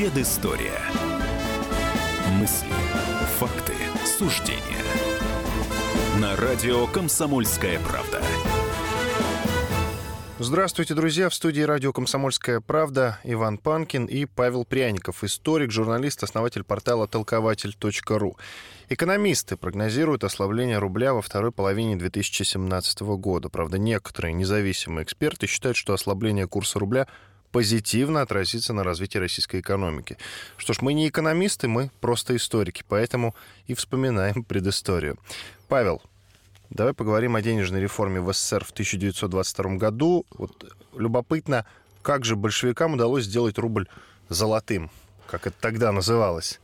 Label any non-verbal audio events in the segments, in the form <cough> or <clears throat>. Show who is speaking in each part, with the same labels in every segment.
Speaker 1: Предыстория. Мысли, факты, суждения. На радио «Комсомольская правда».
Speaker 2: Здравствуйте, друзья! В студии радио «Комсомольская правда» Иван Панкин и Павел Пряников, историк, журналист, основатель портала толкователь.ру. Экономисты прогнозируют ослабление рубля во второй половине 2017 года. Правда, некоторые независимые эксперты считают, что ослабление курса рубля позитивно отразится на развитии российской экономики. Что ж, мы не экономисты, мы просто историки, поэтому и вспоминаем <laughs> предысторию. Павел, Давай поговорим о денежной реформе в СССР в 1922 году. Вот любопытно, как же большевикам удалось сделать рубль золотым, как это тогда называлось.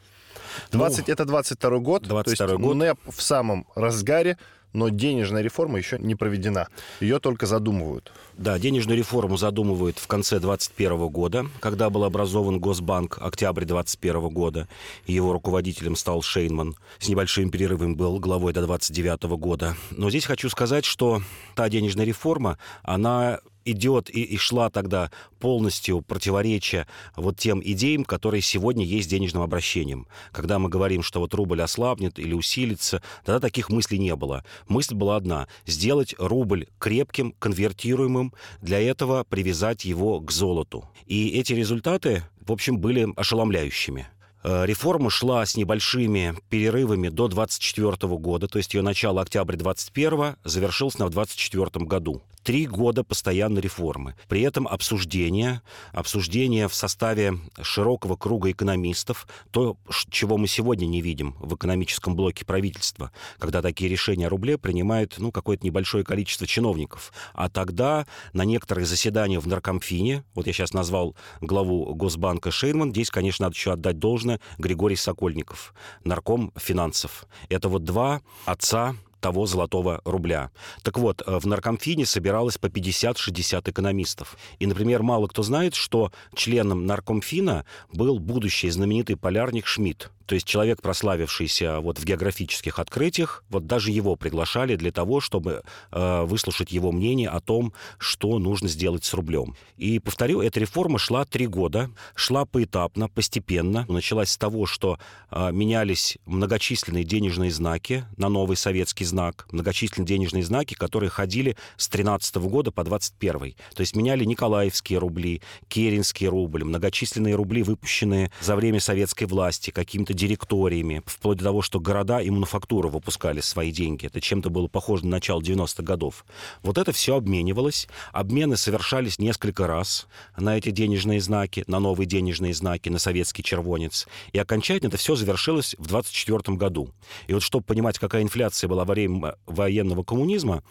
Speaker 2: 20, ну, это 22 год, 22 то есть год. НЭП в самом разгаре, но денежная реформа еще не проведена. Ее только задумывают.
Speaker 3: Да, денежную реформу задумывают в конце 2021 года, когда был образован Госбанк, октябрь 2021 года, и его руководителем стал Шейнман. С небольшим перерывом был главой до 2029 года. Но здесь хочу сказать, что та денежная реформа, она идет и, и шла тогда полностью противоречия вот тем идеям, которые сегодня есть денежным обращением. Когда мы говорим, что вот рубль ослабнет или усилится, тогда таких мыслей не было. Мысль была одна – сделать рубль крепким, конвертируемым, для этого привязать его к золоту. И эти результаты, в общем, были ошеломляющими. Э, реформа шла с небольшими перерывами до 24 года, то есть ее начало октября 21 завершилось на 24 году три года постоянной реформы. При этом обсуждение, обсуждение в составе широкого круга экономистов, то, чего мы сегодня не видим в экономическом блоке правительства, когда такие решения о рубле принимает ну, какое-то небольшое количество чиновников. А тогда на некоторых заседаниях в Наркомфине, вот я сейчас назвал главу Госбанка Шейнман, здесь, конечно, надо еще отдать должное Григорий Сокольников, нарком финансов. Это вот два отца того золотого рубля. Так вот, э, в Наркомфине собиралось по 50-60 экономистов. И, например, мало кто знает, что членом Наркомфина был будущий знаменитый полярник Шмидт. То есть человек, прославившийся вот в географических открытиях, вот даже его приглашали для того, чтобы э, выслушать его мнение о том, что нужно сделать с рублем. И, повторю, эта реформа шла три года, шла поэтапно, постепенно. Началась с того, что э, менялись многочисленные денежные знаки на новый советский знак, многочисленные денежные знаки, которые ходили с 13 года по 21 То есть меняли Николаевские рубли, Керенский рубль, многочисленные рубли, выпущенные за время советской власти, какими-то директориями, вплоть до того, что города и мануфактуры выпускали свои деньги. Это чем-то было похоже на начало 90-х годов. Вот это все обменивалось. Обмены совершались несколько раз на эти денежные знаки, на новые денежные знаки, на советский червонец. И окончательно это все завершилось в 24 году. И вот чтобы понимать, какая инфляция была во время военного коммунизма,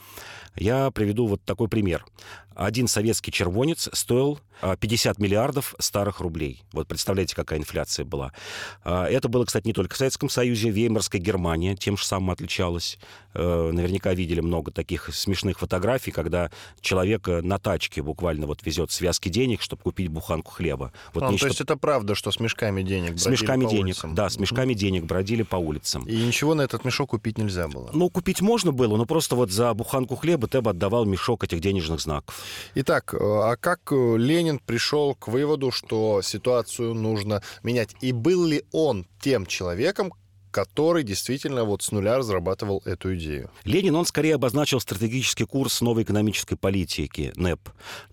Speaker 3: я приведу вот такой пример. Один советский червонец стоил 50 а, миллиардов старых рублей. Вот представляете, какая инфляция была. А, это было, кстати, не только в Советском Союзе, Веймарская Германия тем же самым отличалась. Э, наверняка видели много таких смешных фотографий, когда человек э, на тачке буквально вот везет связки денег, чтобы купить буханку хлеба. Вот
Speaker 2: а, нечто... То есть это правда, что с мешками денег
Speaker 3: С мешками денег, улицам. да, с мешками денег бродили по улицам.
Speaker 2: И ничего на этот мешок купить нельзя было?
Speaker 3: Ну, купить можно было, но просто вот за буханку хлеба ты бы отдавал мешок этих денежных знаков.
Speaker 2: Итак, э, а как Ленин пришел к выводу, что ситуацию нужно менять? И был ли он тем человеком, который действительно вот с нуля разрабатывал эту идею.
Speaker 3: Ленин, он скорее обозначил стратегический курс новой экономической политики, НЭП,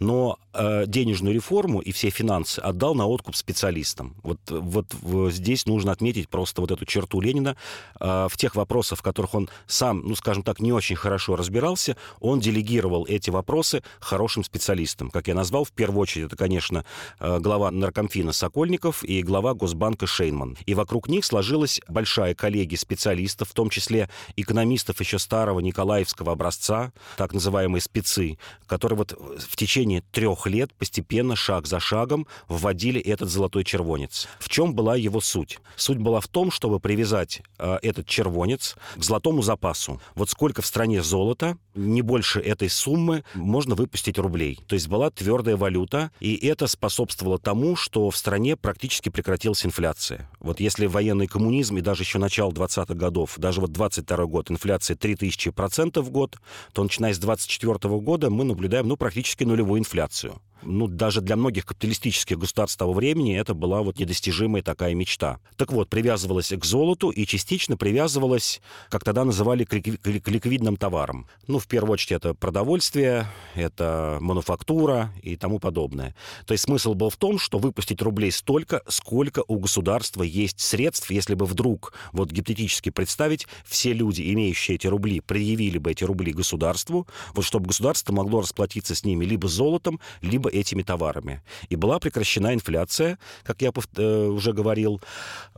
Speaker 3: но э, денежную реформу и все финансы отдал на откуп специалистам. Вот, вот здесь нужно отметить просто вот эту черту Ленина. Э, в тех вопросах, в которых он сам, ну, скажем так, не очень хорошо разбирался, он делегировал эти вопросы хорошим специалистам. Как я назвал, в первую очередь, это, конечно, э, глава наркомфина Сокольников и глава Госбанка Шейнман. И вокруг них сложилась большая большая коллегия специалистов, в том числе экономистов еще старого Николаевского образца, так называемые спецы, которые вот в течение трех лет постепенно, шаг за шагом, вводили этот золотой червонец. В чем была его суть? Суть была в том, чтобы привязать э, этот червонец к золотому запасу. Вот сколько в стране золота, не больше этой суммы можно выпустить рублей. То есть была твердая валюта, и это способствовало тому, что в стране практически прекратилась инфляция. Вот если военный коммунизм и даже еще начала 20-х годов, даже вот 22 год, инфляция 3000% в год, то начиная с 24 года мы наблюдаем, ну, практически нулевую инфляцию. Ну, даже для многих капиталистических государств того времени это была вот недостижимая такая мечта. Так вот, привязывалась к золоту и частично привязывалась, как тогда называли, к, ликвидным товарам. Ну, в первую очередь, это продовольствие, это мануфактура и тому подобное. То есть смысл был в том, что выпустить рублей столько, сколько у государства есть средств, если бы вдруг, вот гипотетически представить, все люди, имеющие эти рубли, предъявили бы эти рубли государству, вот чтобы государство могло расплатиться с ними либо золотом, либо этими товарами. И была прекращена инфляция, как я э, уже говорил.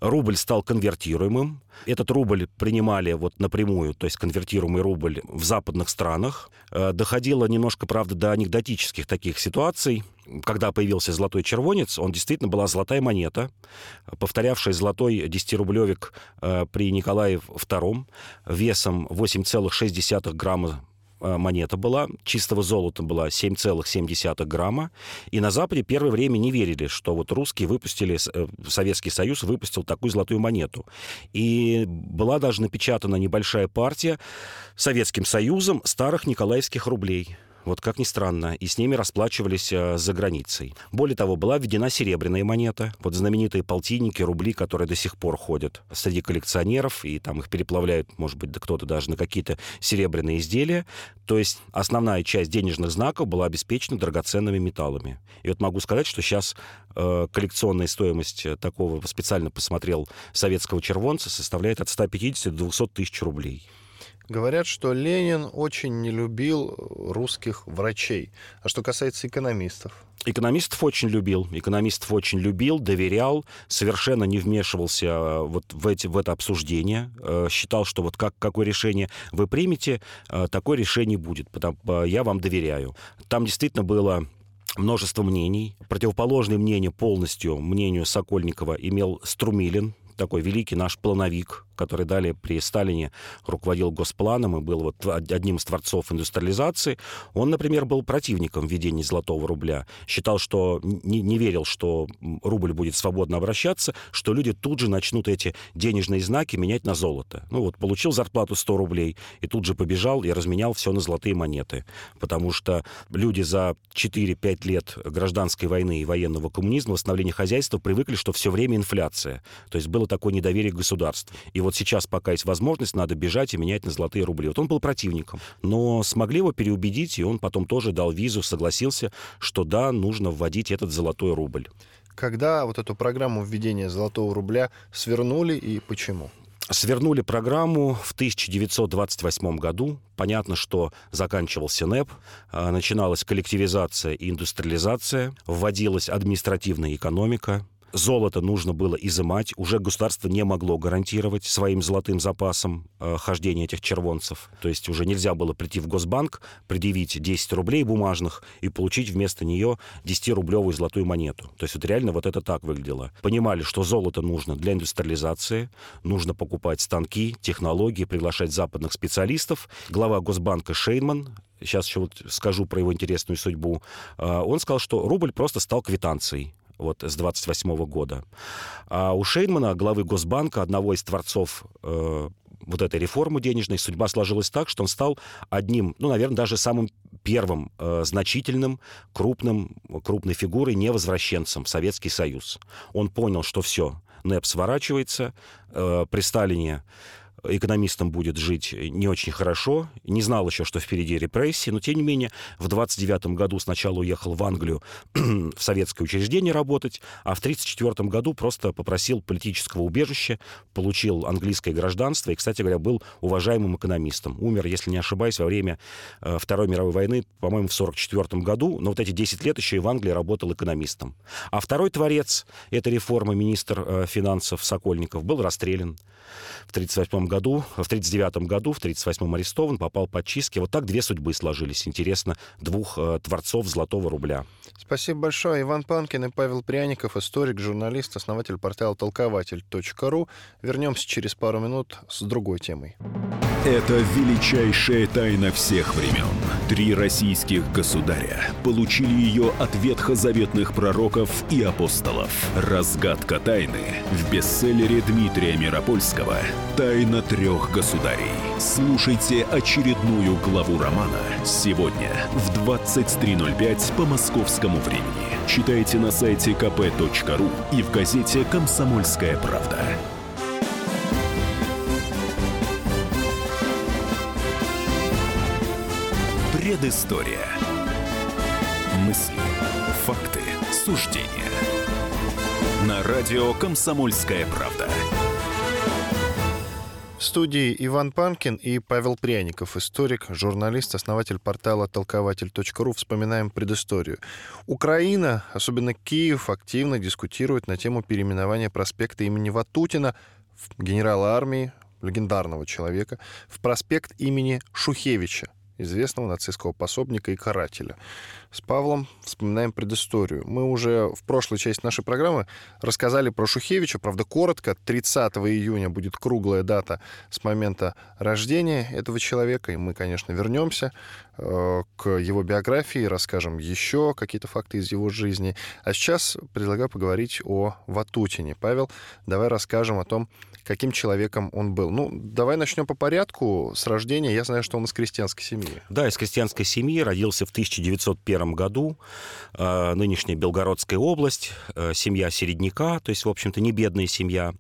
Speaker 3: Рубль стал конвертируемым. Этот рубль принимали вот напрямую, то есть конвертируемый рубль в западных странах. Э, доходило немножко, правда, до анекдотических таких ситуаций. Когда появился золотой червонец, он действительно была золотая монета, повторявшая золотой 10-рублевик э, при Николае II весом 8,6 грамма монета была, чистого золота была 7,7 грамма. И на Западе первое время не верили, что вот русские выпустили, э, Советский Союз выпустил такую золотую монету. И была даже напечатана небольшая партия Советским Союзом старых николаевских рублей. Вот как ни странно, и с ними расплачивались э, за границей. Более того, была введена серебряная монета. Вот знаменитые полтинники, рубли, которые до сих пор ходят среди коллекционеров, и там их переплавляют, может быть, да кто-то даже на какие-то серебряные изделия. То есть основная часть денежных знаков была обеспечена драгоценными металлами. И вот могу сказать, что сейчас э, коллекционная стоимость такого, специально посмотрел, советского червонца составляет от 150 до 200 тысяч рублей.
Speaker 2: Говорят, что Ленин очень не любил русских врачей. А что касается экономистов?
Speaker 3: Экономистов очень любил, экономистов очень любил, доверял, совершенно не вмешивался э, вот в, эти, в это обсуждение, э, считал, что вот как, какое решение вы примете, э, такое решение будет, потому я вам доверяю. Там действительно было множество мнений. Противоположное мнение полностью мнению Сокольникова имел Струмилин, такой великий наш плановик, который далее при Сталине руководил Госпланом и был вот одним из творцов индустриализации, он, например, был противником введения золотого рубля. Считал, что не, не верил, что рубль будет свободно обращаться, что люди тут же начнут эти денежные знаки менять на золото. Ну вот, получил зарплату 100 рублей и тут же побежал и разменял все на золотые монеты. Потому что люди за 4-5 лет гражданской войны и военного коммунизма, восстановления хозяйства привыкли, что все время инфляция. То есть было такое недоверие к государству. И вот сейчас, пока есть возможность, надо бежать и менять на золотые рубли. Вот он был противником. Но смогли его переубедить, и он потом тоже дал визу, согласился, что да, нужно вводить этот золотой рубль.
Speaker 2: Когда вот эту программу введения золотого рубля свернули и почему?
Speaker 3: Свернули программу в 1928 году. Понятно, что заканчивался НЭП, а, начиналась коллективизация и индустриализация, вводилась административная экономика, Золото нужно было изымать. Уже государство не могло гарантировать своим золотым запасом э, хождение этих червонцев. То есть уже нельзя было прийти в Госбанк, предъявить 10 рублей бумажных и получить вместо нее 10-рублевую золотую монету. То есть вот реально вот это так выглядело. Понимали, что золото нужно для индустриализации, нужно покупать станки, технологии, приглашать западных специалистов. Глава Госбанка Шейнман сейчас еще вот скажу про его интересную судьбу, э, он сказал, что рубль просто стал квитанцией вот с 28 года. А у Шейнмана, главы Госбанка, одного из творцов э, вот этой реформы денежной, судьба сложилась так, что он стал одним, ну, наверное, даже самым первым э, значительным, крупным, крупной фигурой, невозвращенцем в Советский Союз. Он понял, что все, НЭП сворачивается, э, при Сталине экономистам будет жить не очень хорошо, не знал еще, что впереди репрессии, но тем не менее в 29 году сначала уехал в Англию <clears throat> в советское учреждение работать, а в 34 году просто попросил политического убежища, получил английское гражданство и, кстати говоря, был уважаемым экономистом. Умер, если не ошибаюсь, во время э, Второй мировой войны, по-моему, в 44 году, но вот эти 10 лет еще и в Англии работал экономистом. А второй творец этой реформы, министр э, финансов Сокольников, был расстрелян в 1938 году, в 1939 году, в 1938 арестован, попал под чистки. Вот так две судьбы сложились. Интересно, двух э, творцов «Золотого рубля».
Speaker 2: Спасибо большое. Иван Панкин и Павел Пряников, историк, журналист, основатель портала толкователь.ру. Вернемся через пару минут с другой темой.
Speaker 1: Это величайшая тайна всех времен. Три российских государя получили ее от ветхозаветных пророков и апостолов. Разгадка тайны в бестселлере Дмитрия Миропольского «Тайна трех государей». Слушайте очередную главу романа сегодня в 23.05 по московскому времени. Читайте на сайте kp.ru и в газете «Комсомольская правда». Предыстория. Мысли, факты, суждения. На радио «Комсомольская правда».
Speaker 2: В студии Иван Панкин и Павел Пряников, историк, журналист, основатель портала толкователь.ру. Вспоминаем предысторию. Украина, особенно Киев, активно дискутирует на тему переименования проспекта имени Ватутина, генерала армии, легендарного человека, в проспект имени Шухевича, известного нацистского пособника и карателя. С Павлом вспоминаем предысторию. Мы уже в прошлой части нашей программы рассказали про Шухевича, правда, коротко. 30 июня будет круглая дата с момента рождения этого человека, и мы, конечно, вернемся э, к его биографии, расскажем еще какие-то факты из его жизни. А сейчас предлагаю поговорить о Ватутине. Павел, давай расскажем о том, каким человеком он был. Ну, давай начнем по порядку. С рождения я знаю, что он из крестьянской семьи.
Speaker 3: Да, из крестьянской семьи. Родился в 1901 году. Э, нынешняя Белгородская область. Э, семья середняка, то есть, в общем-то, не бедная семья.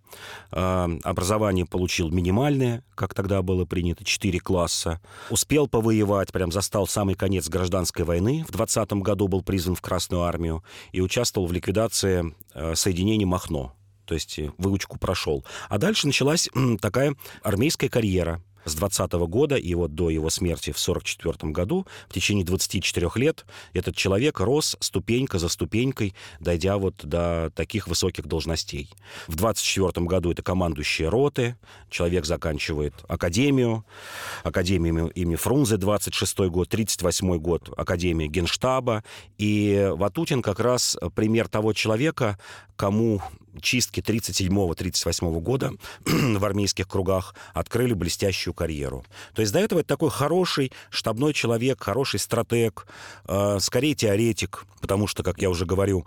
Speaker 3: Э, образование получил минимальное, как тогда было принято, 4 класса. Успел повоевать, прям застал самый конец гражданской войны. В 20 году был призван в Красную армию и участвовал в ликвидации соединений Махно то есть э, выучку прошел. А дальше началась такая армейская карьера с 20 -го года и вот до его смерти в 44 году, в течение 24 лет, этот человек рос ступенька за ступенькой, дойдя вот до таких высоких должностей. В 24 году это командующие роты, человек заканчивает академию, академию имени Фрунзе, 26 год, 38 год, академия Генштаба, и Ватутин как раз пример того человека, кому чистки 37-38 года <clears throat> в армейских кругах открыли блестящую карьеру. То есть до этого это такой хороший штабной человек, хороший стратег, э, скорее теоретик, потому что, как я уже говорю,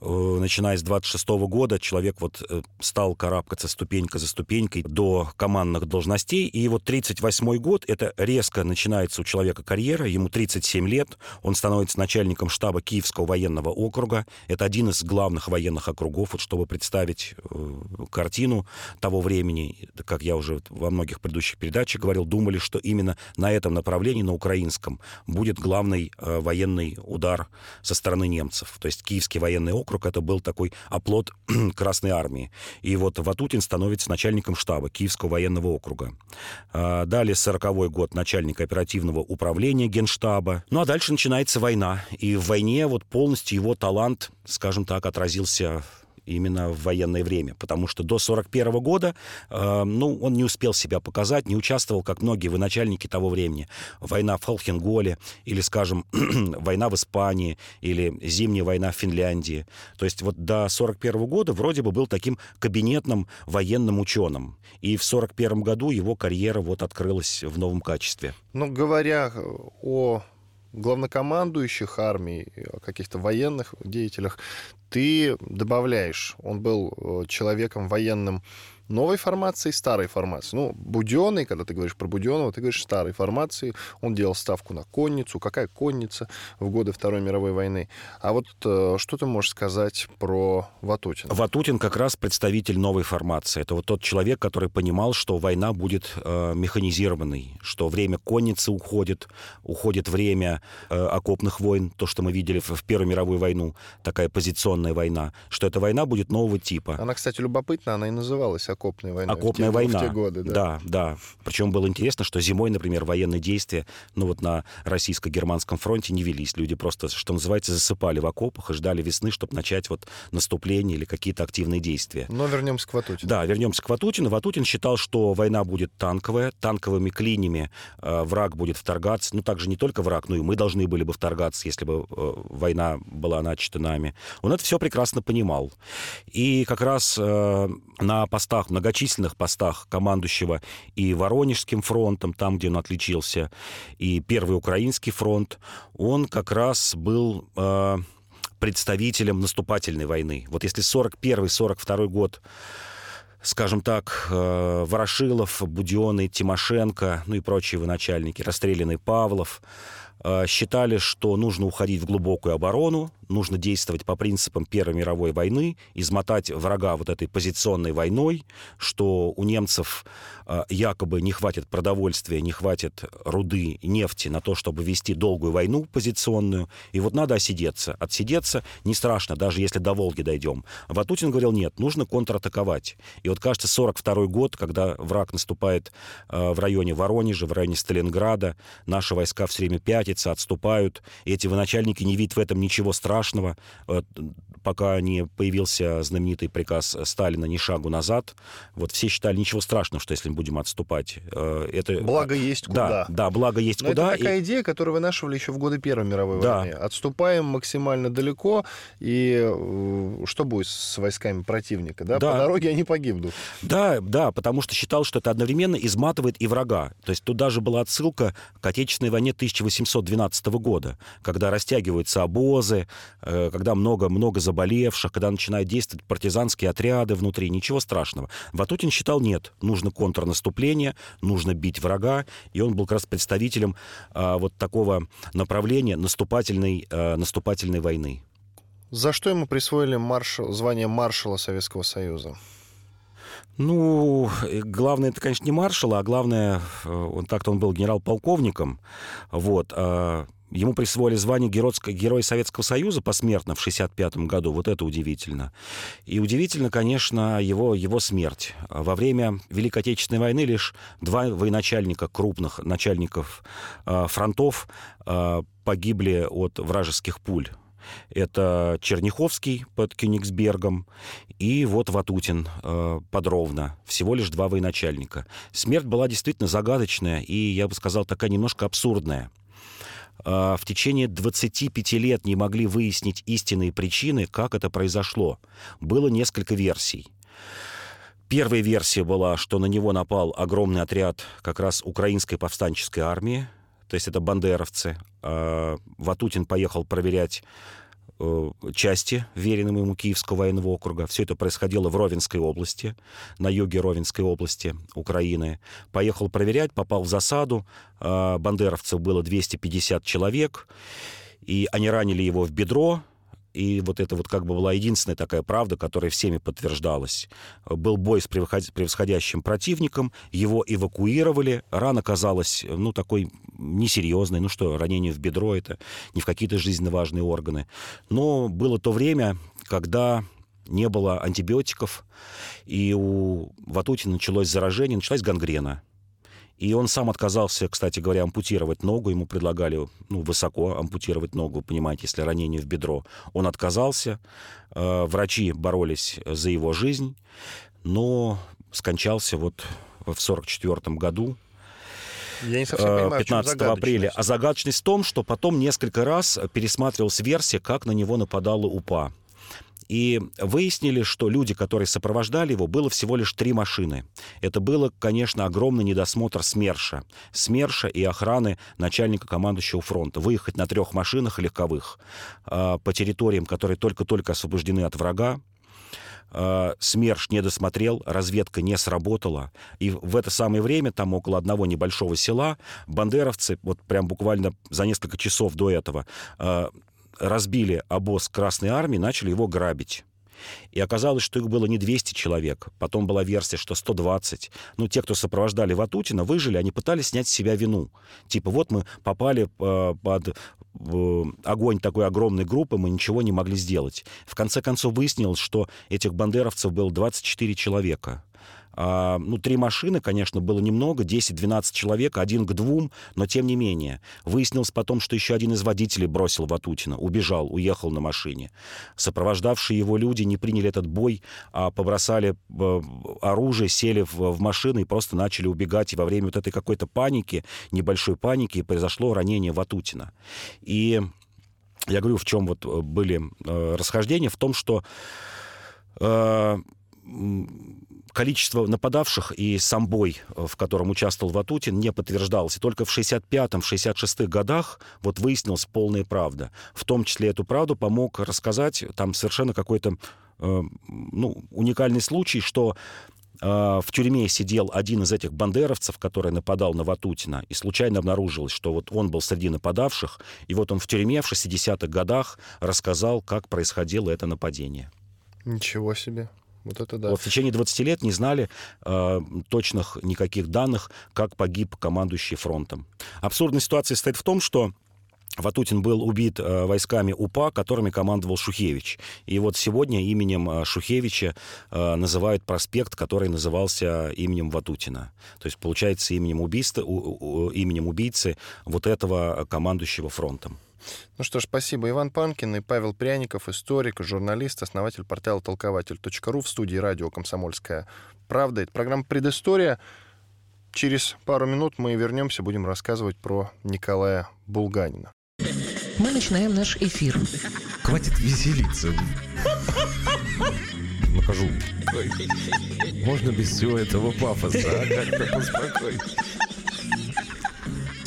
Speaker 3: начиная с 26 года человек вот э, стал карабкаться ступенька за ступенькой до командных должностей. И вот 38 год, это резко начинается у человека карьера, ему 37 лет, он становится начальником штаба Киевского военного округа. Это один из главных военных округов, вот чтобы представить э, картину того времени, как я уже во многих предыдущих передачах говорил, думали, что именно на этом направлении, на украинском, будет главный военный удар со стороны немцев. То есть Киевский военный округ округ это был такой оплот <clears throat> Красной Армии. И вот Ватутин становится начальником штаба Киевского военного округа. А, далее 40 год начальник оперативного управления Генштаба. Ну а дальше начинается война. И в войне вот полностью его талант, скажем так, отразился именно в военное время, потому что до 41 года, э, ну, он не успел себя показать, не участвовал, как многие военачальники того времени. Война в Холхенголе, или, скажем, <clears throat> война в Испании, или зимняя война в Финляндии. То есть вот до 41 года вроде бы был таким кабинетным военным ученым. И в 41 году его карьера вот открылась в новом качестве.
Speaker 2: Ну, говоря о главнокомандующих армий, о каких-то военных деятелях, ты добавляешь, он был э, человеком военным новой формации, старой формации. Ну, Буденный, когда ты говоришь про Буденного, ты говоришь старой формации. Он делал ставку на конницу. Какая конница в годы Второй мировой войны? А вот э, что ты можешь сказать про Ватутина?
Speaker 3: Ватутин как раз представитель новой формации. Это вот тот человек, который понимал, что война будет э, механизированной, что время конницы уходит, уходит время э, окопных войн, то, что мы видели в, в Первую мировую войну, такая позиционная война, что эта война будет нового типа.
Speaker 2: Она, кстати, любопытна, она и называлась окопная война.
Speaker 3: Окопная
Speaker 2: в те,
Speaker 3: война.
Speaker 2: В те годы, да.
Speaker 3: Да, да. Причем было интересно, что зимой, например, военные действия, ну вот на российско-германском фронте не велись. Люди просто, что называется, засыпали в окопах и ждали весны, чтобы начать вот наступление или какие-то активные действия.
Speaker 2: Но вернемся к Ватутину.
Speaker 3: Да, вернемся к Ватутину. Ватутин считал, что война будет танковая, танковыми клинями э, враг будет вторгаться. Ну, также не только враг, но и мы должны были бы вторгаться, если бы э, война была начата нами. Он это все прекрасно понимал. И как раз э, на постах постах, многочисленных постах командующего и Воронежским фронтом, там, где он отличился, и Первый Украинский фронт, он как раз был э, представителем наступательной войны. Вот если 41-42 год скажем так, э, Ворошилов, Будионный, Тимошенко, ну и прочие начальники, расстрелянный Павлов, э, считали, что нужно уходить в глубокую оборону, нужно действовать по принципам Первой мировой войны, измотать врага вот этой позиционной войной, что у немцев э, якобы не хватит продовольствия, не хватит руды, нефти на то, чтобы вести долгую войну позиционную. И вот надо осидеться. Отсидеться не страшно, даже если до Волги дойдем. Ватутин говорил, нет, нужно контратаковать. И вот, кажется, 42 год, когда враг наступает э, в районе Воронежа, в районе Сталинграда, наши войска все время пятятся, отступают. И эти военачальники не видят в этом ничего страшного страшного, пока не появился знаменитый приказ Сталина «ни шагу назад». Вот все считали ничего страшного, что если мы будем отступать.
Speaker 2: Э, это... Благо есть куда.
Speaker 3: Да, да благо есть
Speaker 2: Но
Speaker 3: куда.
Speaker 2: это такая и... идея, которую вынашивали еще в годы Первой мировой да. войны. Отступаем максимально далеко, и э, что будет с войсками противника? Да? Да. По дороге они погибнут.
Speaker 3: Да, да, потому что считал, что это одновременно изматывает и врага. То есть тут даже была отсылка к Отечественной войне 1812 года, когда растягиваются обозы, Э, когда много-много заболевших, когда начинают действовать партизанские отряды внутри, ничего страшного. Ватутин считал, нет, нужно контрнаступление, нужно бить врага, и он был как раз представителем а, вот такого направления наступательной, а, наступательной войны.
Speaker 2: За что ему присвоили маршал, звание маршала Советского Союза?
Speaker 3: Ну, главное, это, конечно, не маршала, а главное, э, он так-то он был генерал-полковником, вот, а Ему присвоили звание Героя Советского Союза посмертно в 1965 году. Вот это удивительно. И удивительно, конечно, его, его смерть. Во время Великой Отечественной войны лишь два военачальника, крупных начальников э, фронтов, э, погибли от вражеских пуль. Это Черняховский под Кёнигсбергом и вот Ватутин э, под Ровно. Всего лишь два военачальника. Смерть была действительно загадочная и, я бы сказал, такая немножко абсурдная. А, в течение 25 лет не могли выяснить истинные причины, как это произошло. Было несколько версий. Первая версия была, что на него напал огромный отряд как раз украинской повстанческой армии, то есть это бандеровцы. А, Ватутин поехал проверять части, веренным ему Киевского военного округа. Все это происходило в Ровенской области, на юге Ровенской области Украины. Поехал проверять, попал в засаду. Э, бандеровцев было 250 человек. И они ранили его в бедро, и вот это вот как бы была единственная такая правда, которая всеми подтверждалась. Был бой с превосходящим противником, его эвакуировали, рана казалась, ну, такой несерьезной, ну что, ранение в бедро, это не в какие-то жизненно важные органы. Но было то время, когда не было антибиотиков, и у Ватутина началось заражение, началась гангрена. И он сам отказался, кстати говоря, ампутировать ногу. Ему предлагали ну, высоко ампутировать ногу, понимаете, если ранение в бедро. Он отказался. Э, врачи боролись за его жизнь, но скончался вот в 1944 году.
Speaker 2: Я не совсем понимаю, 15
Speaker 3: апреля. А загадочность в том, что потом несколько раз пересматривалась версия, как на него нападала УПА. И выяснили, что люди, которые сопровождали его, было всего лишь три машины. Это было, конечно, огромный недосмотр СМЕРШа. СМЕРШа и охраны начальника командующего фронта. Выехать на трех машинах легковых э, по территориям, которые только-только освобождены от врага, а, СМЕРШ не досмотрел, разведка не сработала. И в это самое время, там около одного небольшого села, бандеровцы, вот прям буквально за несколько часов до этого, а, разбили обоз Красной Армии, начали его грабить. И оказалось, что их было не 200 человек. Потом была версия, что 120. Ну, те, кто сопровождали Ватутина, выжили, они пытались снять с себя вину. Типа, вот мы попали э, под э, огонь такой огромной группы, мы ничего не могли сделать. В конце концов выяснилось, что этих бандеровцев было 24 человека. А, ну, три машины, конечно, было немного, 10-12 человек, один к двум, но тем не менее. Выяснилось потом, что еще один из водителей бросил Ватутина, убежал, уехал на машине. Сопровождавшие его люди не приняли этот бой, а побросали э, оружие, сели в, в машины и просто начали убегать. И во время вот этой какой-то паники, небольшой паники, произошло ранение Ватутина. И я говорю, в чем вот э, были э, расхождения, в том, что количество нападавших и сам бой, э, в котором участвовал Ватутин, не подтверждалось. И только в 65-м, 66-х годах вот выяснилась полная правда. В том числе эту правду помог рассказать там совершенно какой-то э, ну, уникальный случай, что в тюрьме сидел один из этих бандеровцев, который нападал на Ватутина, и случайно обнаружилось, что вот он был среди нападавших, и вот он в тюрьме в 60-х годах рассказал, как происходило это нападение.
Speaker 2: Ничего себе. Вот это да.
Speaker 3: Вот в течение 20 лет не знали э, точных никаких данных, как погиб командующий фронтом. Абсурдная ситуация состоит в том, что Ватутин был убит э, войсками УПА, которыми командовал Шухевич. И вот сегодня именем э, Шухевича называют проспект, который назывался именем Ватутина. То есть, получается, именем, убийства, именем убийцы вот этого командующего фронтом.
Speaker 2: Ну что ж, спасибо. Иван Панкин и Павел Пряников, историк, журналист, основатель портала толкователь.ру в студии радио «Комсомольская правда». Это программа «Предыстория». Через пару минут мы вернемся, будем рассказывать про Николая Булганина.
Speaker 4: Мы начинаем наш эфир.
Speaker 5: Хватит веселиться. Накажу. Можно без всего этого пафоса, а? Как-то.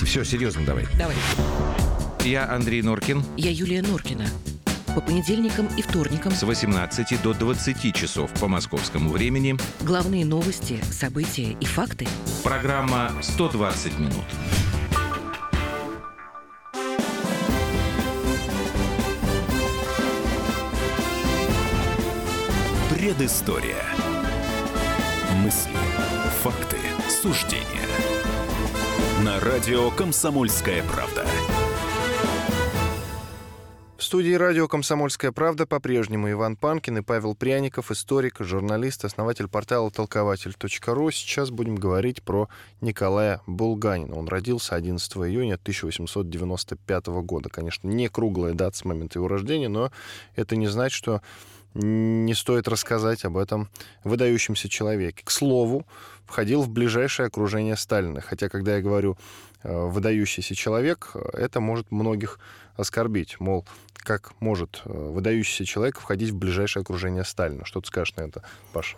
Speaker 5: Все, серьезно давай.
Speaker 4: Давай.
Speaker 5: Я Андрей Норкин.
Speaker 4: Я Юлия Норкина. По понедельникам и вторникам
Speaker 5: С 18 до 20 часов по московскому времени
Speaker 4: главные новости, события и факты
Speaker 5: программа «120 минут».
Speaker 1: Предыстория. Мысли, факты, суждения. На радио «Комсомольская правда».
Speaker 2: В студии радио «Комсомольская правда» по-прежнему Иван Панкин и Павел Пряников, историк, журналист, основатель портала толкователь.ру. Сейчас будем говорить про Николая Булганина. Он родился 11 июня 1895 года. Конечно, не круглая дата с момента его рождения, но это не значит, что не стоит рассказать об этом выдающемся человеке. К слову, входил в ближайшее окружение Сталина. Хотя, когда я говорю выдающийся человек, это может многих оскорбить. Мол, как может э, выдающийся человек входить в ближайшее окружение Сталина? Что ты скажешь на это, Паша?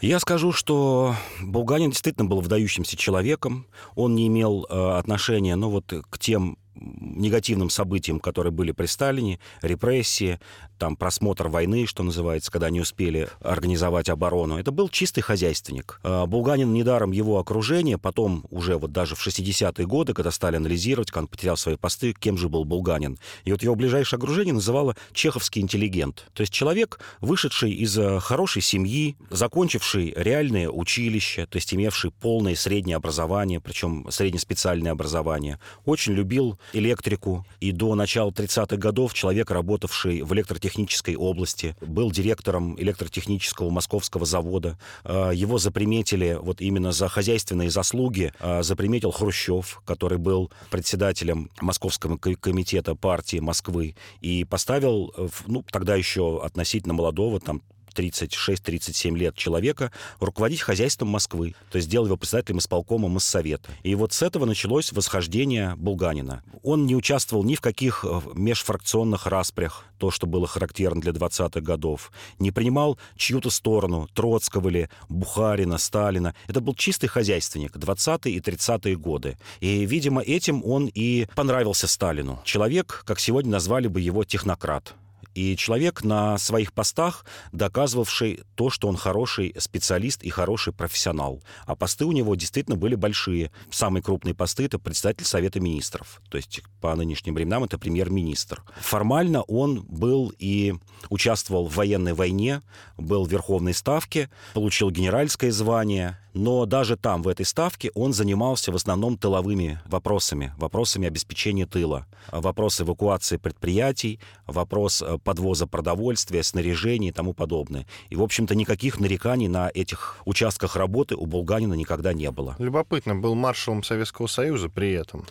Speaker 3: Я скажу, что Булганин действительно был выдающимся человеком. Он не имел э, отношения ну, вот, к тем негативным событиям, которые были при Сталине, репрессии, там просмотр войны, что называется, когда они успели организовать оборону. Это был чистый хозяйственник. А, Булганин недаром его окружение, потом уже вот даже в 60-е годы, когда стали анализировать, когда он потерял свои посты, кем же был Булганин. И вот его ближайшее окружение называло чеховский интеллигент. То есть человек, вышедший из э, хорошей семьи, закончивший реальное училище, то есть имевший полное среднее образование, причем среднеспециальное образование, очень любил электрику. И до начала 30-х годов человек, работавший в электротехнической области, был директором электротехнического московского завода. А, его заприметили вот именно за хозяйственные заслуги. А, заприметил Хрущев, который был председателем Московского комитета партии Москвы. И поставил, э, ну, тогда еще относительно молодого, там, 36-37 лет человека руководить хозяйством Москвы. То есть сделал его председателем исполкома Моссовета. И вот с этого началось восхождение Булганина. Он не участвовал ни в каких э, межфракционных распрях, то, что было характерно для 20-х годов. Не принимал чью-то сторону, Троцкого или Бухарина, Сталина. Это был чистый хозяйственник, 20-е и 30-е годы. И, видимо, этим он и понравился Сталину. Человек, как сегодня назвали бы его технократ. И человек на своих постах, доказывавший то, что он хороший специалист и хороший профессионал. А посты у него действительно были большие. Самые крупные посты — это председатель Совета Министров. То есть по нынешним временам это премьер-министр. Формально он был и участвовал в военной войне, был в Верховной Ставке, получил генеральское звание, но даже там, в этой ставке, он занимался в основном тыловыми вопросами, вопросами обеспечения тыла, вопрос эвакуации предприятий, вопрос э, подвоза продовольствия, снаряжения и тому подобное. И, в общем-то, никаких нареканий на этих участках работы у Булганина никогда не было.
Speaker 2: Любопытно, был маршалом Советского Союза при этом.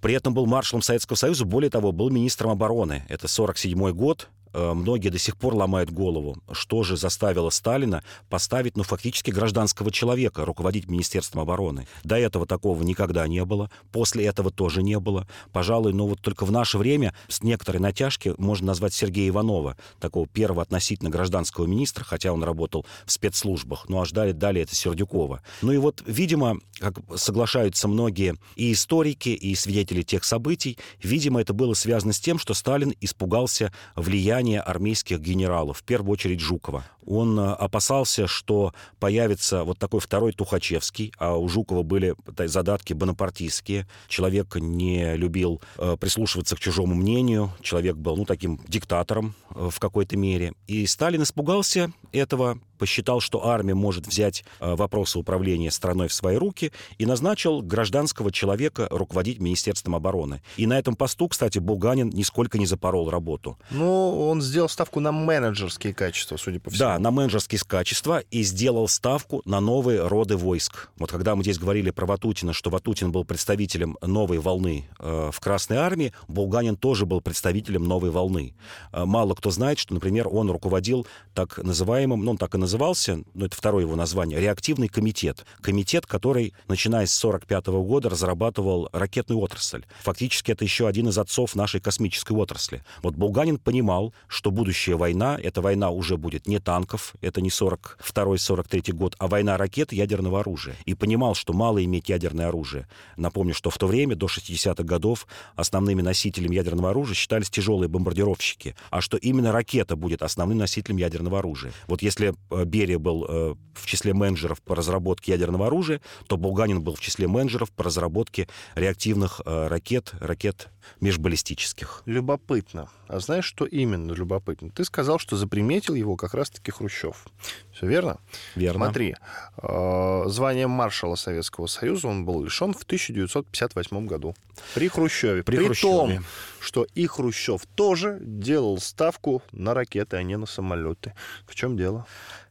Speaker 3: При этом был маршалом Советского Союза, более того, был министром обороны. Это 47 год, многие до сих пор ломают голову, что же заставило Сталина поставить, ну, фактически гражданского человека руководить Министерством обороны. До этого такого никогда не было, после этого тоже не было. Пожалуй, ну, вот только в наше время с некоторой натяжки можно назвать Сергея Иванова, такого первого относительно гражданского министра, хотя он работал в спецслужбах, ну, а ждали далее это Сердюкова. Ну и вот, видимо, как соглашаются многие и историки, и свидетели тех событий, видимо, это было связано с тем, что Сталин испугался влияния влияние армейских генералов, в первую очередь Жукова. Он э, опасался, что появится вот такой второй Тухачевский, а у Жукова были задатки бонапартийские. Человек не любил э, прислушиваться к чужому мнению, человек был, ну, таким диктатором э, в какой-то мере. И Сталин испугался этого, посчитал, что армия может взять э, вопросы управления страной в свои руки и назначил гражданского человека руководить Министерством обороны. И на этом посту, кстати, Булганин нисколько не запорол работу.
Speaker 2: Ну, он сделал ставку на менеджерские качества, судя по всему.
Speaker 3: Да, на менеджерские качества и сделал ставку на новые роды войск. Вот когда мы здесь говорили про Ватутина, что Ватутин был представителем новой волны э, в Красной армии, Булганин тоже был представителем новой волны. Э, мало кто знает, что, например, он руководил так называемым, ну, он так и назывался, ну, это второе его название, реактивный комитет. Комитет, который, начиная с 1945 года, разрабатывал ракетную отрасль. Фактически это еще один из отцов нашей космической отрасли. Вот Булганин понимал, что будущая война, эта война уже будет не танков, это не 42-43 год, а война ракет ядерного оружия. И понимал, что мало иметь ядерное оружие. Напомню, что в то время, до 60-х годов, основными носителями ядерного оружия считались тяжелые бомбардировщики, а что именно ракета будет основным носителем ядерного оружия. Вот если э, Берия был э, в числе менеджеров по разработке ядерного оружия, то Булганин был в числе менеджеров по разработке реактивных э, ракет, ракет межбаллистических.
Speaker 2: Любопытно. А знаешь, что именно любопытно? Ты сказал, что заприметил его как раз-таки Хрущев. Все верно?
Speaker 3: Верно.
Speaker 2: Смотри, э, звание маршала Советского Союза он был лишен в 1958 году. При Хрущеве.
Speaker 3: При,
Speaker 2: При
Speaker 3: Хрущеве.
Speaker 2: том, что и Хрущев тоже делал ставку на ракеты, а не на самолеты. В чем дело?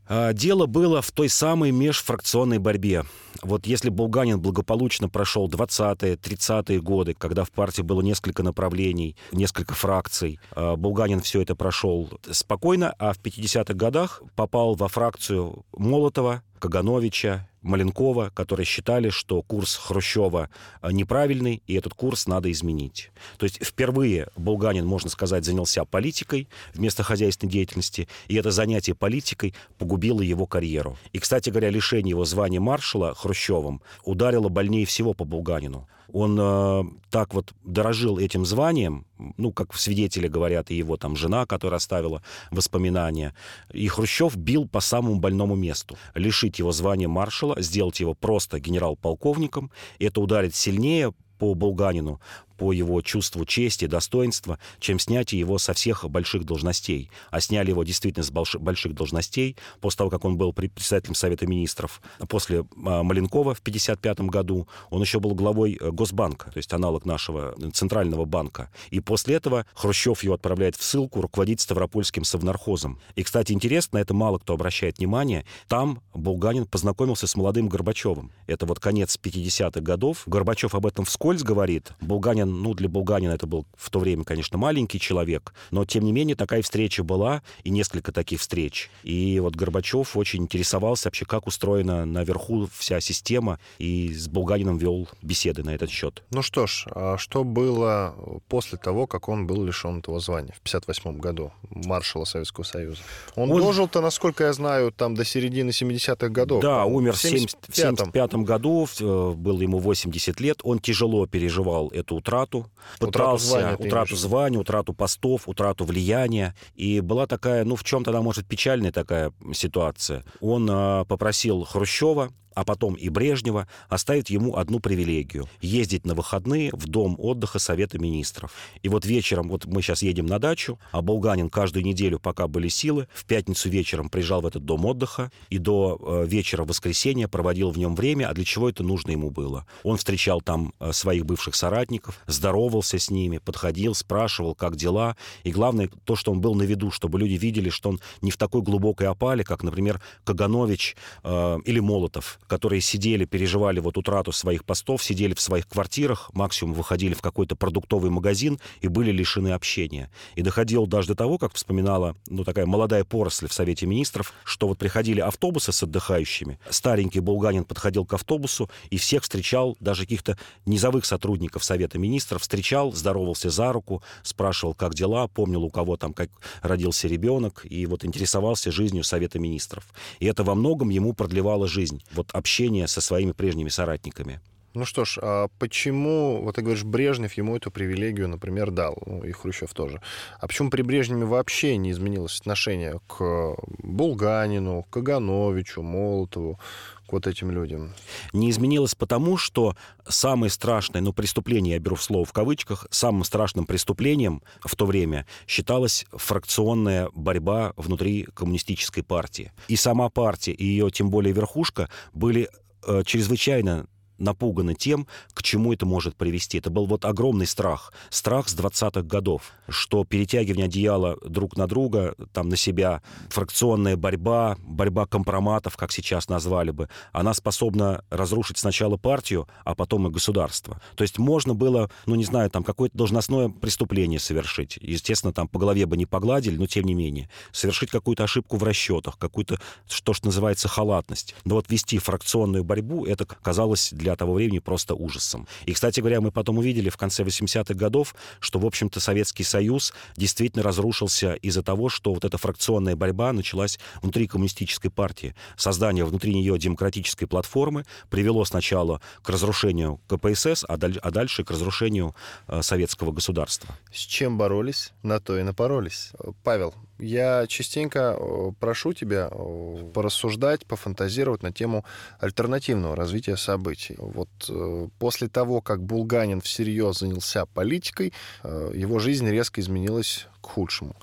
Speaker 3: А, дело было в той самой межфракционной борьбе. Вот если Булганин благополучно прошел 20-е, 30-е годы, когда в партии было несколько направлений, несколько фракций, а, Булганин все это прошел спокойно, а в 50-х годах попал во фракцию Молотова, Кагановича, Маленкова, которые считали, что курс Хрущева э, неправильный, и этот курс надо изменить. То есть впервые Булганин, можно сказать, занялся политикой вместо хозяйственной деятельности, и это занятие политикой погубило его карьеру. И, кстати говоря, лишение его звания маршала Хрущевым ударило больнее всего по Булганину. Он э, так вот дорожил этим званием, ну, как свидетели говорят, и его там жена, которая оставила воспоминания. И Хрущев бил по самому больному месту. Лишить его звания маршала, сделать его просто генерал-полковником, это ударит сильнее по Булганину, по его чувству чести, достоинства, чем снятие его со всех больших должностей. А сняли его действительно с больших должностей после того, как он был председателем Совета Министров. После а, Маленкова в 1955 году он еще был главой э, Госбанка, то есть аналог нашего Центрального банка. И после этого Хрущев его отправляет в ссылку руководить Ставропольским совнархозом. И, кстати, интересно, это мало кто обращает внимание, там Булганин познакомился с молодым Горбачевым. Это вот конец 50-х годов. Горбачев об этом вскользь говорит. Булганин, ну, для Булганина это был в то время, конечно, маленький человек, но, тем не менее, такая встреча была, и несколько таких встреч. И вот Горбачев очень интересовался вообще, как устроена наверху вся система, и с Булганином вел беседы на этот счет.
Speaker 2: Ну что ж, а что было после того, как он был лишен этого звания в 58 году, маршала Советского Союза? Он, он... дожил-то, насколько я знаю, там до середины 70-х годов.
Speaker 3: Да, умер в 75 году, э, было ему 80 лет, он тяжело переживал эту утрату, утрату, пытался утрату звания, утрату, звания, утрату постов, утрату влияния. И была такая, ну, в чем-то она, может, печальная такая ситуация. Он э, попросил Хрущева а потом и Брежнева, оставит ему одну привилегию – ездить на выходные в дом отдыха Совета Министров. И вот вечером, вот мы сейчас едем на дачу, а Булганин каждую неделю, пока были силы, в пятницу вечером приезжал в этот дом отдыха и до э, вечера воскресенья проводил в нем время, а для чего это нужно ему было? Он встречал там э, своих бывших соратников, здоровался с ними, подходил, спрашивал, как дела, и главное, то, что он был на виду, чтобы люди видели, что он не в такой глубокой опале, как, например, Каганович э, или Молотов, которые сидели, переживали вот утрату своих постов, сидели в своих квартирах, максимум выходили в какой-то продуктовый магазин и были лишены общения. И доходило даже до того, как вспоминала ну, такая молодая поросль в Совете Министров, что вот приходили автобусы с отдыхающими, старенький Булганин подходил к автобусу и всех встречал, даже каких-то низовых сотрудников Совета Министров, встречал, здоровался за руку, спрашивал, как дела, помнил, у кого там как родился ребенок, и вот интересовался жизнью Совета Министров. И это во многом ему продлевало жизнь. Вот общение со своими прежними соратниками.
Speaker 2: Ну что ж, а почему, вот ты говоришь, Брежнев ему эту привилегию, например, дал, ну, и Хрущев тоже. А почему при Брежневе вообще не изменилось отношение к Булганину, Кагановичу, Молотову, к вот этим людям?
Speaker 3: Не изменилось потому, что самое страшное, ну, преступление, я беру в слово в кавычках, самым страшным преступлением в то время считалась фракционная борьба внутри коммунистической партии. И сама партия, и ее, тем более, верхушка были э, чрезвычайно напуганы тем, к чему это может привести. Это был вот огромный страх. Страх с 20-х годов, что перетягивание одеяла друг на друга, там, на себя, фракционная борьба, борьба компроматов, как сейчас назвали бы, она способна разрушить сначала партию, а потом и государство. То есть можно было, ну, не знаю, там, какое-то должностное преступление совершить. Естественно, там по голове бы не погладили, но тем не менее. Совершить какую-то ошибку в расчетах, какую-то, что, что называется, халатность. Но вот вести фракционную борьбу, это казалось для для того времени просто ужасом. И, кстати говоря, мы потом увидели в конце 80-х годов, что, в общем-то, Советский Союз действительно разрушился из-за того, что вот эта фракционная борьба началась внутри коммунистической партии. Создание внутри нее демократической платформы привело сначала к разрушению КПСС, а, даль- а дальше к разрушению э, советского государства.
Speaker 2: С чем боролись, на то и напоролись. Павел, я частенько э, прошу тебя э, порассуждать, пофантазировать на тему альтернативного развития событий. Вот э, после того, как Булганин всерьез занялся политикой, его жизнь резко изменилась к худшему.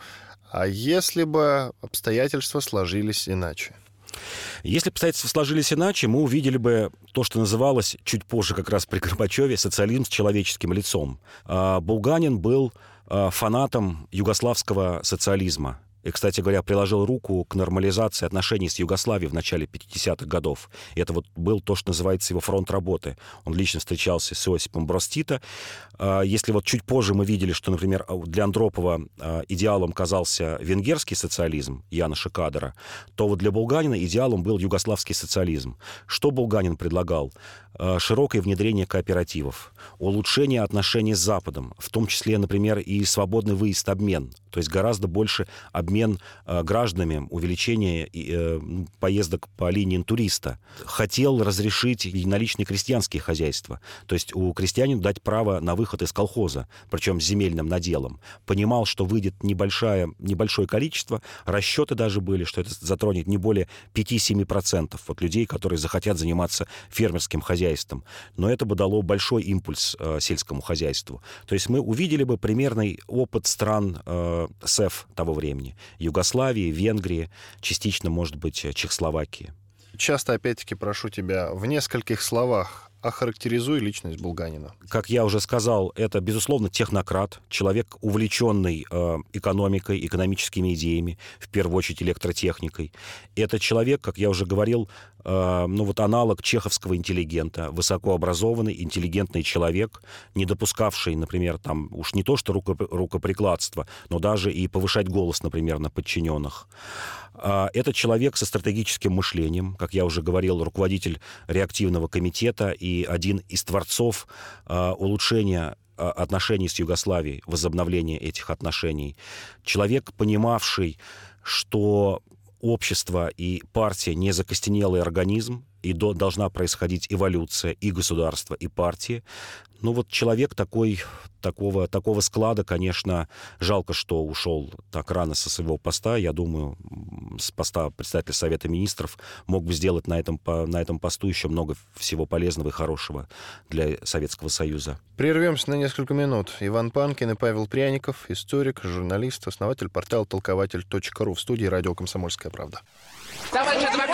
Speaker 2: А если бы обстоятельства сложились иначе?
Speaker 3: Если обстоятельства сложились иначе, мы увидели бы то, что называлось чуть позже как раз при Горбачеве социализм с человеческим лицом. А Булганин был фанатом югославского социализма и, кстати говоря, приложил руку к нормализации отношений с Югославией в начале 50-х годов. И это вот был то, что называется его фронт работы. Он лично встречался с Иосипом Бростита. А, если вот чуть позже мы видели, что, например, для Андропова а, идеалом казался венгерский социализм Яна Шикадера, то вот для Булганина идеалом был югославский социализм. Что Булганин предлагал? А, широкое внедрение кооперативов, улучшение отношений с Западом, в том числе, например, и свободный выезд-обмен, то есть гораздо больше обмен э, гражданами, увеличение э, поездок по линии туриста. Хотел разрешить единоличные крестьянские хозяйства, то есть у крестьянина дать право на выход из колхоза, причем с земельным наделом. Понимал, что выйдет небольшое, небольшое количество, расчеты даже были, что это затронет не более 5-7% от людей, которые захотят заниматься фермерским хозяйством. Но это бы дало большой импульс э, сельскому хозяйству. То есть мы увидели бы примерный опыт стран э, СЭФ того времени. Югославии, Венгрии, частично, может быть, Чехословакии.
Speaker 2: Часто, опять-таки, прошу тебя в нескольких словах охарактеризуй личность Булганина.
Speaker 3: Как я уже сказал, это, безусловно, технократ, человек, увлеченный э, экономикой, экономическими идеями, в первую очередь электротехникой. Это человек, как я уже говорил, э, ну вот аналог чеховского интеллигента, высокообразованный, интеллигентный человек, не допускавший, например, там уж не то что рукоприкладство, но даже и повышать голос, например, на подчиненных. А, это человек со стратегическим мышлением, как я уже говорил, руководитель реактивного комитета и один из творцов а, улучшения а, отношений с Югославией, возобновления этих отношений. Человек, понимавший, что общество и партия не закостенелый организм, и до, должна происходить эволюция и государства, и партии. Ну вот человек такой, такого, такого склада, конечно, жалко, что ушел так рано со своего поста. Я думаю, с поста председателя Совета Министров мог бы сделать на этом, на этом посту еще много всего полезного и хорошего для Советского Союза.
Speaker 2: Прервемся на несколько минут. Иван Панкин и Павел Пряников, историк, журналист, основатель портала толкователь.ру в студии «Радио Комсомольская правда».
Speaker 6: Товарищ адвокат!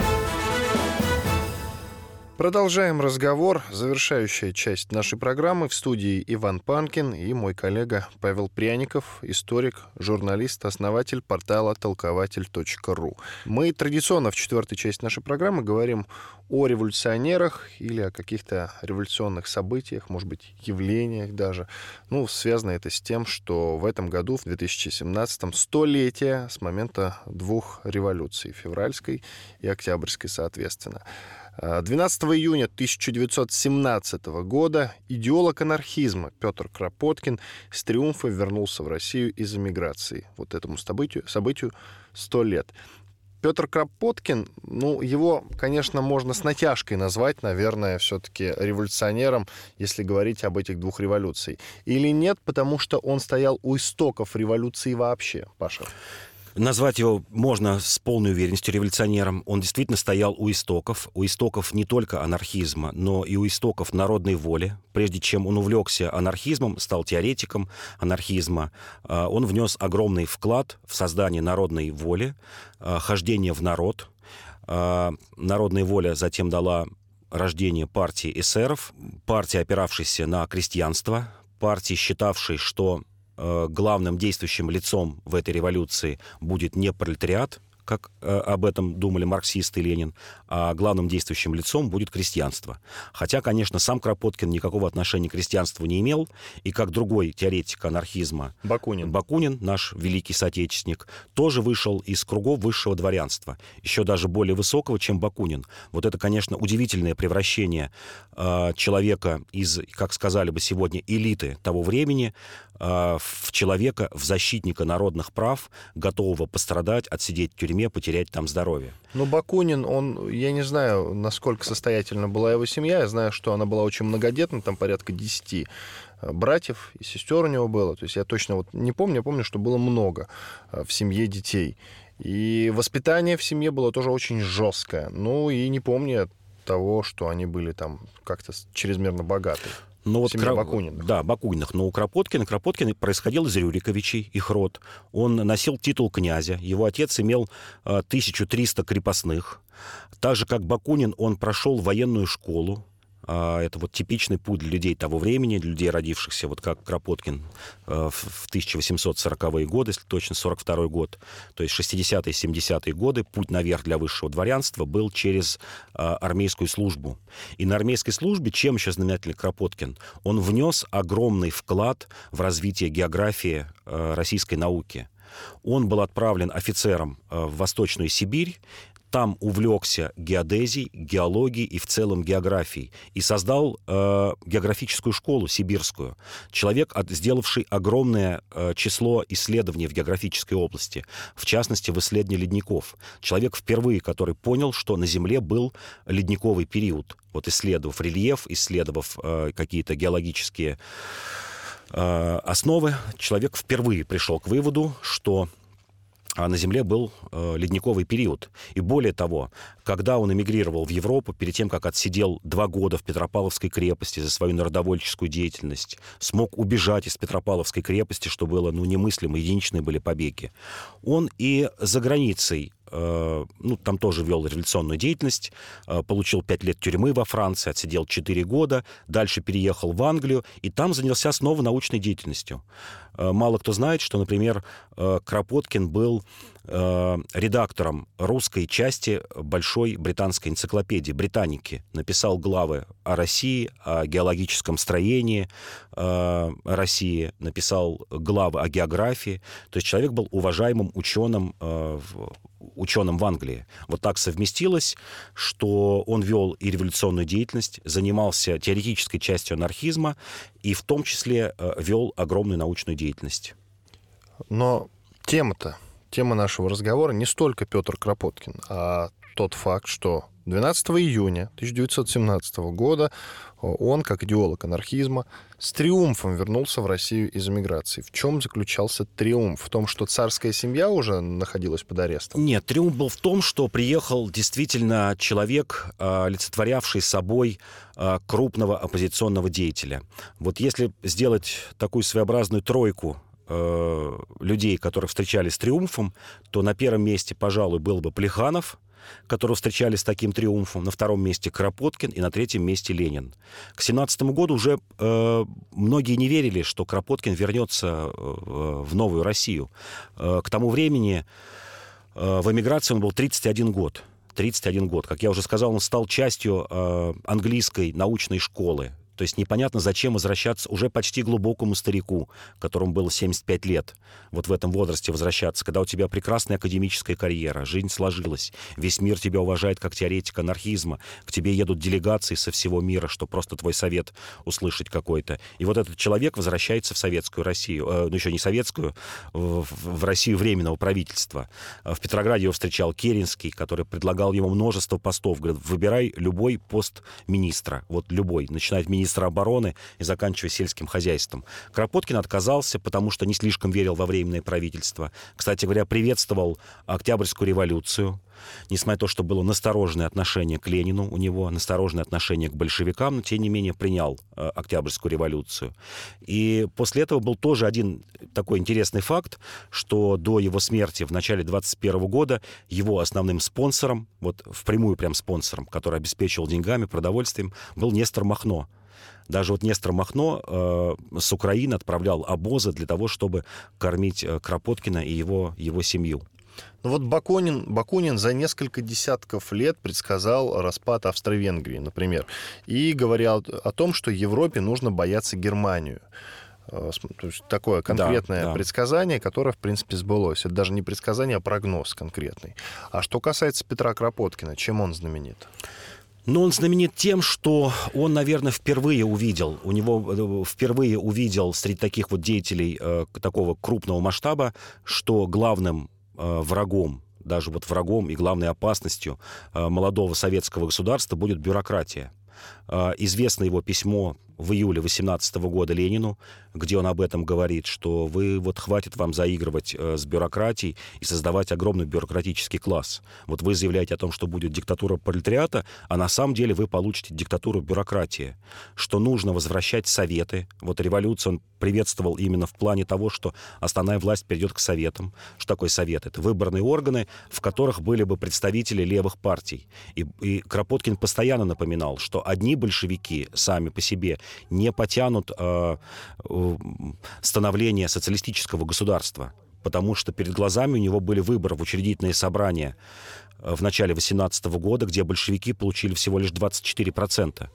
Speaker 2: Продолжаем разговор. Завершающая часть нашей программы в студии Иван Панкин и мой коллега Павел Пряников, историк, журналист, основатель портала толкователь.ру. Мы традиционно в четвертой части нашей программы говорим о революционерах или о каких-то революционных событиях, может быть, явлениях даже. Ну, связано это с тем, что в этом году, в 2017-м, столетие с момента двух революций, февральской и октябрьской, соответственно. 12 июня 1917 года идеолог анархизма Петр Кропоткин с триумфа вернулся в Россию из эмиграции. Вот этому событию, событию 100 лет. Петр Кропоткин, ну, его, конечно, можно с натяжкой назвать, наверное, все-таки революционером, если говорить об этих двух революциях. Или нет, потому что он стоял у истоков революции вообще, Паша?
Speaker 3: Назвать его можно с полной уверенностью революционером. Он действительно стоял у истоков. У истоков не только анархизма, но и у истоков народной воли. Прежде чем он увлекся анархизмом, стал теоретиком анархизма, а, он внес огромный вклад в создание народной воли, а, хождение в народ. А, народная воля затем дала рождение партии эсеров, партии, опиравшейся на крестьянство, партии, считавшей, что главным действующим лицом в этой революции будет не пролетариат, как э, об этом думали марксисты и Ленин, а главным действующим лицом будет крестьянство. Хотя, конечно, сам Кропоткин никакого отношения к крестьянству не имел, и как другой теоретик анархизма
Speaker 2: Бакунин,
Speaker 3: Бакунин наш великий соотечественник, тоже вышел из кругов высшего дворянства, еще даже более высокого, чем Бакунин. Вот это, конечно, удивительное превращение э, человека из, как сказали бы сегодня, элиты того времени э, в человека, в защитника народных прав, готового пострадать, отсидеть в тюрьме, потерять там здоровье.
Speaker 2: Но Бакунин, он, я не знаю, насколько состоятельна была его семья, я знаю, что она была очень многодетна, там порядка 10 э, братьев и сестер у него было. То есть я точно вот не помню, я помню, что было много э, в семье детей. И воспитание в семье было тоже очень жесткое. Ну и не помню того, что они были там как-то чрезмерно богатые.
Speaker 3: Но ну, вот
Speaker 2: Семья Кра... Бакуниных.
Speaker 3: Да, Бакуниных. Но у Кропоткина, Кропоткин происходил из Рюриковичей, их род. Он носил титул князя. Его отец имел 1300 крепостных. Так же, как Бакунин, он прошел военную школу, это вот типичный путь для людей того времени, для людей, родившихся, вот как Кропоткин э, в 1840-е годы, если точно, 42 год, то есть 60-е, 70-е годы, путь наверх для высшего дворянства был через а, армейскую службу. И на армейской службе, чем еще знаменательный Кропоткин? Он внес огромный вклад в развитие географии э, российской науки. Он был отправлен офицером э, в Восточную Сибирь, там увлекся геодезией, геологией и в целом географией и создал э, географическую школу сибирскую. Человек, от, сделавший огромное э, число исследований в географической области, в частности в исследовании ледников. Человек впервые, который понял, что на Земле был ледниковый период. Вот исследовав рельеф, исследовав э, какие-то геологические э, основы, человек впервые пришел к выводу, что на Земле был э, ледниковый период. И более того, когда он эмигрировал в Европу, перед тем, как отсидел два года в Петропавловской крепости за свою народовольческую деятельность, смог убежать из Петропавловской крепости, что было ну, немыслимо, единичные были побеги, он и за границей ну, там тоже вел революционную деятельность, э, получил пять лет тюрьмы во Франции, отсидел четыре года, дальше переехал в Англию, и там занялся снова научной деятельностью. Э, мало кто знает, что, например, Кропоткин был редактором русской части большой британской энциклопедии «Британики». Написал главы о России, о геологическом строении России, написал главы о географии. То есть человек был уважаемым ученым ученым в Англии. Вот так совместилось, что он вел и революционную деятельность, занимался теоретической частью анархизма и в том числе э, вел огромную научную деятельность.
Speaker 2: Но тема-то, тема нашего разговора не столько Петр Кропоткин, а тот факт, что 12 июня 1917 года он, как идеолог анархизма, с триумфом вернулся в Россию из эмиграции. В чем заключался триумф? В том, что царская семья уже находилась под арестом?
Speaker 3: Нет, триумф был в том, что приехал действительно человек, а, олицетворявший собой а, крупного оппозиционного деятеля. Вот если сделать такую своеобразную тройку а, людей, которые встречались с триумфом, то на первом месте, пожалуй, был бы Плеханов – которого встречали с таким триумфом, на втором месте Кропоткин и на третьем месте Ленин. К 17 году уже э, многие не верили, что Кропоткин вернется э, в новую Россию. Э, к тому времени э, в эмиграции он был 31 год. 31 год. Как я уже сказал, он стал частью э, английской научной школы то есть непонятно, зачем возвращаться уже почти глубокому старику, которому было 75 лет, вот в этом возрасте возвращаться, когда у тебя прекрасная академическая карьера, жизнь сложилась, весь мир тебя уважает как теоретика анархизма, к тебе едут делегации со всего мира, что просто твой совет услышать какой-то. И вот этот человек возвращается в советскую Россию, э, ну еще не советскую, в, в Россию временного правительства. В Петрограде его встречал Керенский, который предлагал ему множество постов. Говорит, выбирай любой пост министра, вот любой, начинает министр министра обороны и заканчивая сельским хозяйством. Кропоткин отказался, потому что не слишком верил во временное правительство. Кстати говоря, приветствовал Октябрьскую революцию, несмотря на то, что было настороженное отношение к Ленину у него, настороженное отношение к большевикам, но тем не менее принял э, Октябрьскую революцию. И после этого был тоже один такой интересный факт, что до его смерти в начале 21 года его основным спонсором, вот впрямую прям спонсором, который обеспечивал деньгами, продовольствием, был Нестор Махно. Даже вот Нестор Махно э, с Украины отправлял обозы для того, чтобы кормить э, Кропоткина и его, его семью.
Speaker 2: Ну вот Бакунин, Бакунин за несколько десятков лет предсказал распад Австро-Венгрии, например, и говорил о том, что Европе нужно бояться Германию. Э, то есть такое конкретное да, да. предсказание, которое, в принципе, сбылось. Это даже не предсказание, а прогноз конкретный. А что касается Петра Кропоткина, чем он знаменит?
Speaker 3: Но он знаменит тем, что он, наверное, впервые увидел, у него э, впервые увидел среди таких вот деятелей э, такого крупного масштаба, что главным э, врагом даже вот врагом и главной опасностью э, молодого советского государства будет бюрократия. Э, известно его письмо в июле 18 года Ленину, где он об этом говорит, что вы вот хватит вам заигрывать э, с бюрократией и создавать огромный бюрократический класс. Вот вы заявляете о том, что будет диктатура пролетариата, а на самом деле вы получите диктатуру бюрократии, что нужно возвращать советы. Вот революцию он приветствовал именно в плане того, что основная власть перейдет к советам. Что такое совет? Это выборные органы, в которых были бы представители левых партий. И, и Кропоткин постоянно напоминал, что одни большевики сами по себе не потянут э, становление социалистического государства, потому что перед глазами у него были выборы в учредительные собрания э, в начале 18 года, где большевики получили всего лишь 24%.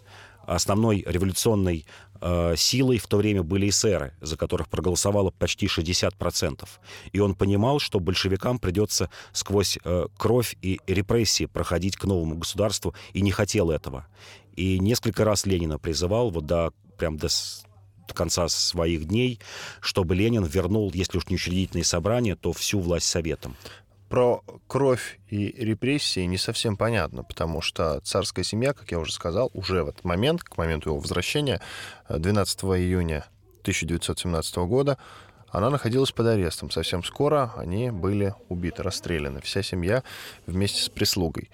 Speaker 3: Основной революционной э, силой в то время были эсеры, за которых проголосовало почти 60%. И он понимал, что большевикам придется сквозь э, кровь и репрессии проходить к новому государству, и не хотел этого. И несколько раз Ленина призывал, вот до, прям до конца своих дней, чтобы Ленин вернул, если уж не учредительные собрания, то всю власть советам.
Speaker 2: Про кровь и репрессии не совсем понятно, потому что царская семья, как я уже сказал, уже в этот момент, к моменту его возвращения, 12 июня 1917 года, она находилась под арестом. Совсем скоро они были убиты, расстреляны. Вся семья вместе с прислугой.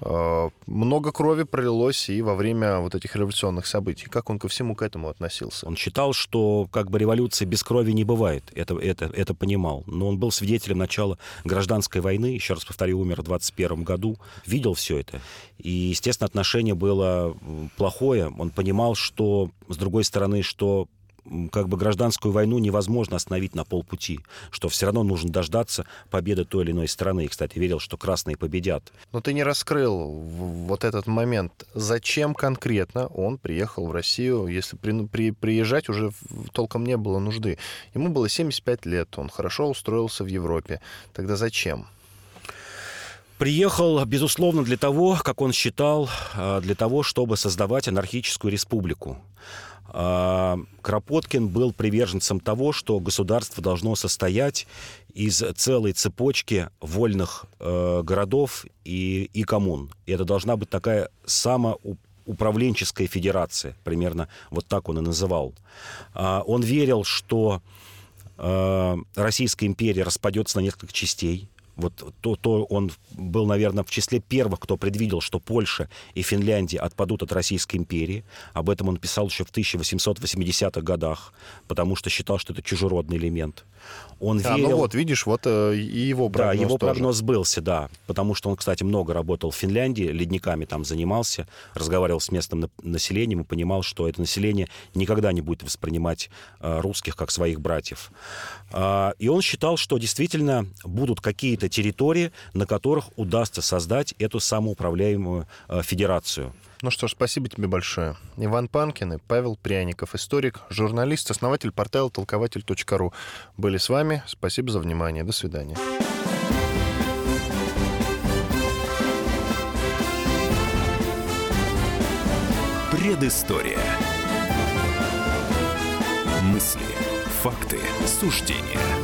Speaker 2: Э, много крови пролилось и во время вот этих революционных событий. Как он ко всему к этому относился?
Speaker 3: Он считал, что как бы революции без крови не бывает. Это, это, это понимал. Но он был свидетелем начала гражданской войны. Еще раз повторю, умер в 21 году. Видел все это. И, естественно, отношение было плохое. Он понимал, что, с другой стороны, что как бы гражданскую войну невозможно остановить на полпути, что все равно нужно дождаться победы той или иной страны. И, кстати, верил, что красные победят.
Speaker 2: Но ты не раскрыл вот этот момент. Зачем конкретно он приехал в Россию, если при, при, приезжать уже толком не было нужды? Ему было 75 лет, он хорошо устроился в Европе. Тогда зачем?
Speaker 3: Приехал, безусловно, для того, как он считал, а, для того, чтобы создавать анархическую республику. А, Кропоткин был приверженцем того, что государство должно состоять из целой цепочки вольных э, городов и, и коммун. И это должна быть такая самоуправленческая федерация, примерно вот так он и называл. А, он верил, что э, Российская империя распадется на несколько частей, Вот то, то он был, наверное, в числе первых, кто предвидел, что Польша и Финляндия отпадут от Российской империи. Об этом он писал еще в 1880-х годах, потому что считал, что это чужеродный элемент. Он
Speaker 2: А,
Speaker 3: верил...
Speaker 2: ну вот, видишь, вот э, и его прогноз
Speaker 3: Да, его
Speaker 2: тоже.
Speaker 3: прогноз сбылся, да. Потому что он, кстати, много работал в Финляндии, ледниками там занимался, разговаривал с местным на- населением и понимал, что это население никогда не будет воспринимать э, русских как своих братьев. А, и он считал, что действительно будут какие-то территории, на которых удастся создать эту самоуправляемую э, федерацию.
Speaker 2: Ну что ж, спасибо тебе большое. Иван Панкин и Павел Пряников, историк, журналист, основатель портала толкователь.ру были с вами. Спасибо за внимание. До свидания.
Speaker 1: Предыстория. Мысли, факты, суждения.